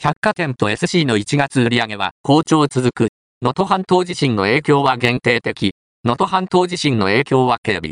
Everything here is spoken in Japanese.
百貨店と SC の1月売上は好調続く。能登半島地震の影響は限定的。能登半島地震の影響は警備。